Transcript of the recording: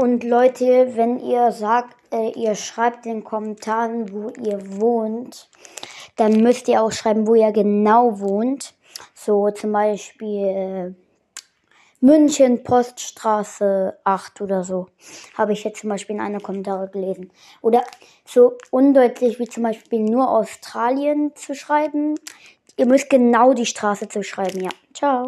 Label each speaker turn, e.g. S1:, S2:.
S1: Und Leute, wenn ihr sagt, äh, ihr schreibt in den Kommentaren, wo ihr wohnt, dann müsst ihr auch schreiben, wo ihr genau wohnt. So zum Beispiel äh, München, Poststraße 8 oder so. Habe ich jetzt zum Beispiel in einer Kommentare gelesen. Oder so undeutlich wie zum Beispiel nur Australien zu schreiben. Ihr müsst genau die Straße zu schreiben, ja. Ciao.